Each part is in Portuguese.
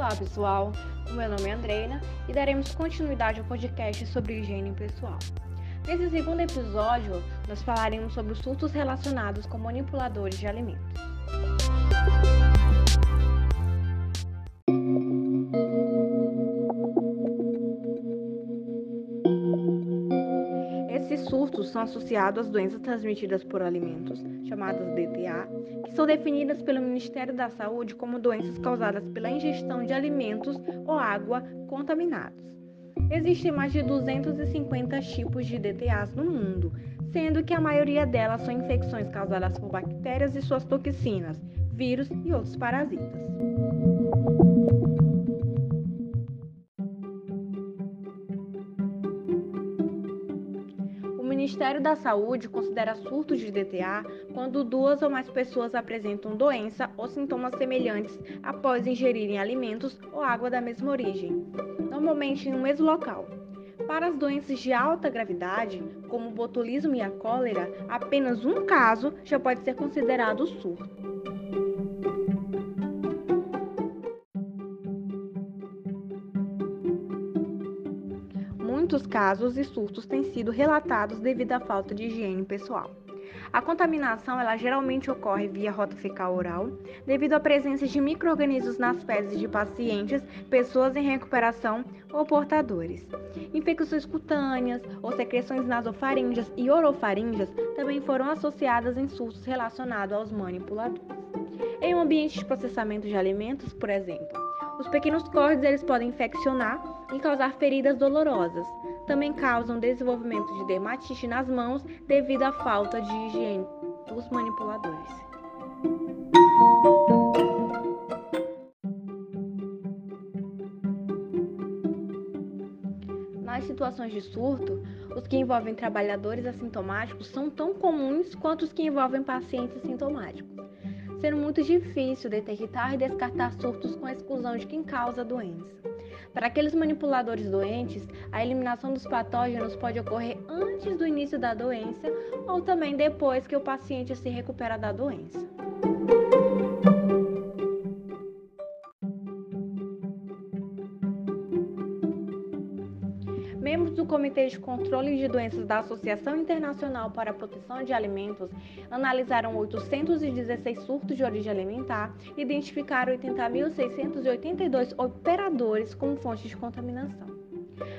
Olá pessoal, o meu nome é Andreina e daremos continuidade ao podcast sobre higiene pessoal. Nesse segundo episódio, nós falaremos sobre os surtos relacionados com manipuladores de alimentos. São associados às doenças transmitidas por alimentos, chamadas DTA, que são definidas pelo Ministério da Saúde como doenças causadas pela ingestão de alimentos ou água contaminados. Existem mais de 250 tipos de DTAs no mundo, sendo que a maioria delas são infecções causadas por bactérias e suas toxinas, vírus e outros parasitas. Ministério da Saúde considera surtos de DTA quando duas ou mais pessoas apresentam doença ou sintomas semelhantes após ingerirem alimentos ou água da mesma origem, normalmente em um mesmo local. Para as doenças de alta gravidade, como o botulismo e a cólera, apenas um caso já pode ser considerado surto. Casos e surtos têm sido relatados devido à falta de higiene pessoal. A contaminação ela geralmente ocorre via rota fecal oral, devido à presença de microrganismos nas fezes de pacientes, pessoas em recuperação ou portadores. Infecções cutâneas ou secreções nasofaríngeas e orofaríngeas também foram associadas em surtos relacionados aos manipuladores. Em um ambiente de processamento de alimentos, por exemplo, os pequenos cortes eles podem infeccionar e causar feridas dolorosas. Também causam desenvolvimento de dermatite nas mãos devido à falta de higiene dos manipuladores. Nas situações de surto, os que envolvem trabalhadores assintomáticos são tão comuns quanto os que envolvem pacientes sintomáticos sendo muito difícil detectar e descartar surtos com a exclusão de quem causa a doença. Para aqueles manipuladores doentes, a eliminação dos patógenos pode ocorrer antes do início da doença ou também depois que o paciente se recupera da doença. Comitê de Controle de Doenças da Associação Internacional para a Proteção de Alimentos analisaram 816 surtos de origem alimentar e identificaram 80.682 operadores como fontes de contaminação.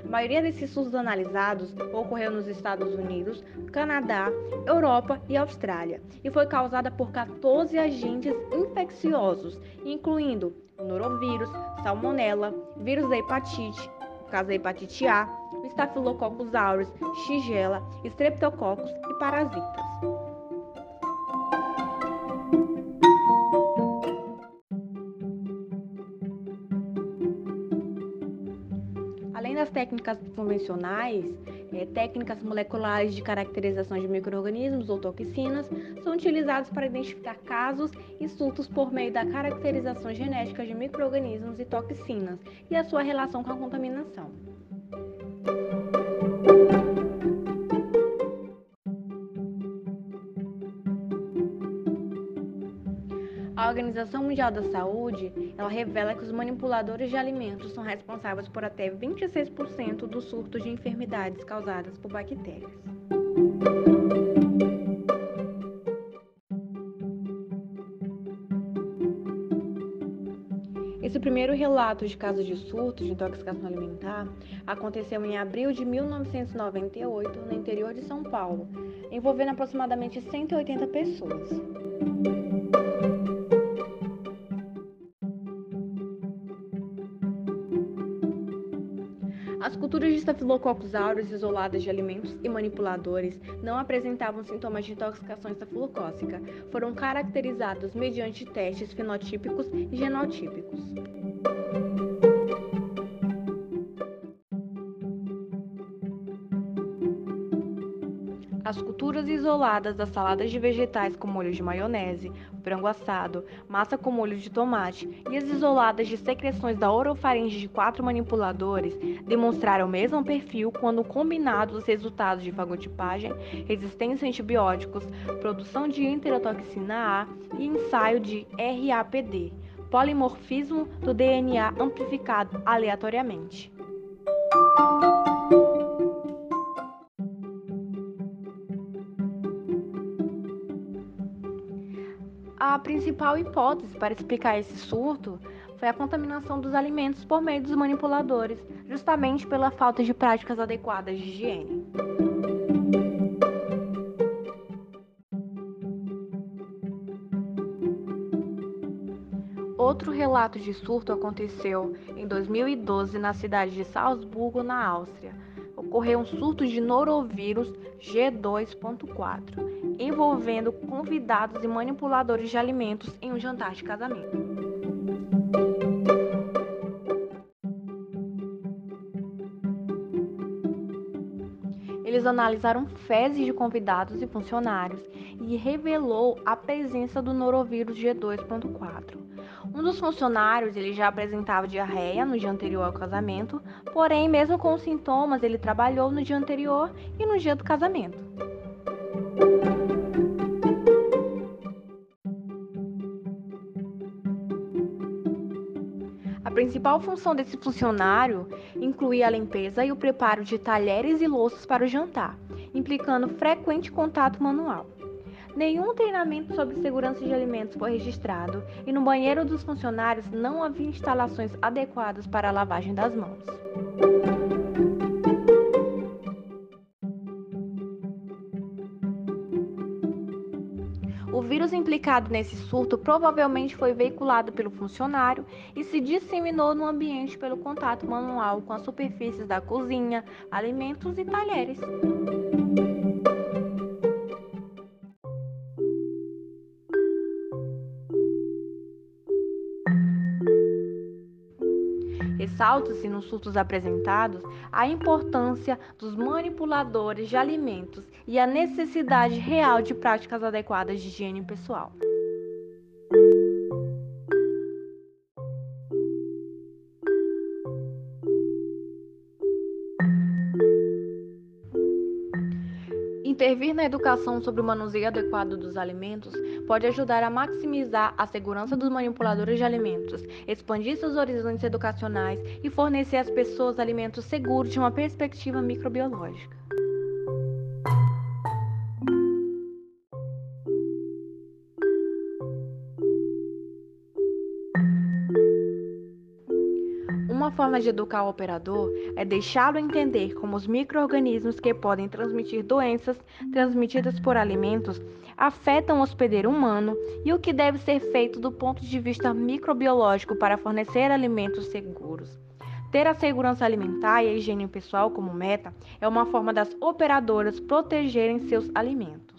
A maioria desses surtos analisados ocorreu nos Estados Unidos, Canadá, Europa e Austrália e foi causada por 14 agentes infecciosos, incluindo norovírus, salmonela, vírus da hepatite, caso da hepatite A, Staphylococcus aureus, Shigella, Streptococcus e parasitas. Além das técnicas convencionais, é, técnicas moleculares de caracterização de microrganismos ou toxinas são utilizadas para identificar casos e surtos por meio da caracterização genética de microrganismos e toxinas e a sua relação com a contaminação. Organização Mundial da Saúde, ela revela que os manipuladores de alimentos são responsáveis por até 26% dos surtos de enfermidades causadas por bactérias. Esse primeiro relato de casos de surto de intoxicação alimentar aconteceu em abril de 1998 no interior de São Paulo, envolvendo aproximadamente 180 pessoas. Culturas de Staphylococcus aureus isoladas de alimentos e manipuladores não apresentavam sintomas de intoxicação estafilocócica. Foram caracterizados mediante testes fenotípicos e genotípicos. As culturas isoladas das saladas de vegetais com molho de maionese, frango assado, massa com molho de tomate e as isoladas de secreções da orofaringe de quatro manipuladores demonstraram o mesmo perfil quando combinados os resultados de fagotipagem, resistência a antibióticos, produção de enterotoxina A e ensaio de RAPD, polimorfismo do DNA amplificado aleatoriamente. Principal hipótese para explicar esse surto foi a contaminação dos alimentos por meio dos manipuladores, justamente pela falta de práticas adequadas de higiene. Outro relato de surto aconteceu em 2012 na cidade de Salzburgo, na Áustria. Ocorreu um surto de norovírus G2.4 envolvendo convidados e manipuladores de alimentos em um jantar de casamento. Eles analisaram fezes de convidados e funcionários e revelou a presença do norovírus G2.4. Um dos funcionários ele já apresentava diarreia no dia anterior ao casamento, porém, mesmo com os sintomas, ele trabalhou no dia anterior e no dia do casamento. A principal função desse funcionário incluía a limpeza e o preparo de talheres e louças para o jantar, implicando frequente contato manual. Nenhum treinamento sobre segurança de alimentos foi registrado e no banheiro dos funcionários não havia instalações adequadas para a lavagem das mãos. O vírus implicado nesse surto provavelmente foi veiculado pelo funcionário e se disseminou no ambiente pelo contato manual com as superfícies da cozinha, alimentos e talheres. Ressalta-se nos surtos apresentados a importância dos manipuladores de alimentos e a necessidade real de práticas adequadas de higiene pessoal. Intervir na educação sobre o manuseio adequado dos alimentos pode ajudar a maximizar a segurança dos manipuladores de alimentos, expandir seus horizontes educacionais e fornecer às pessoas alimentos seguros de uma perspectiva microbiológica. Forma de educar o operador é deixá-lo entender como os micro-organismos que podem transmitir doenças transmitidas por alimentos afetam o hospedeiro humano e o que deve ser feito do ponto de vista microbiológico para fornecer alimentos seguros. Ter a segurança alimentar e a higiene pessoal como meta é uma forma das operadoras protegerem seus alimentos.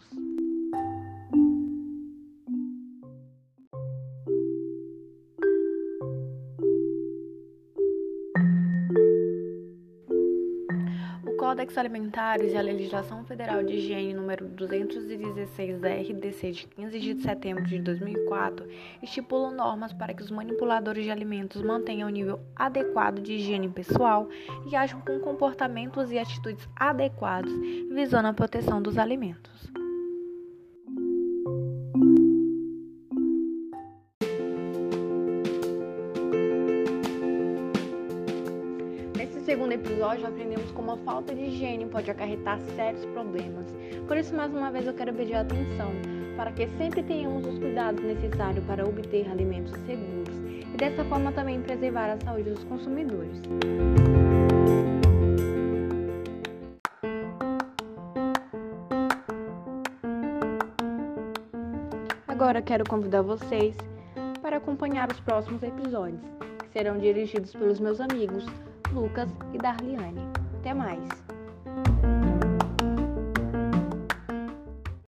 Códex Alimentares e a Legislação Federal de Higiene número 216-RDC de 15 de setembro de 2004 estipulam normas para que os manipuladores de alimentos mantenham o nível adequado de higiene pessoal e ajam com comportamentos e atitudes adequados visando a proteção dos alimentos. Episódio, aprendemos como a falta de higiene pode acarretar sérios problemas. Por isso, mais uma vez, eu quero pedir atenção para que sempre tenhamos os cuidados necessários para obter alimentos seguros e dessa forma também preservar a saúde dos consumidores. Agora quero convidar vocês para acompanhar os próximos episódios, que serão dirigidos pelos meus amigos Lucas e Darliane. Até mais!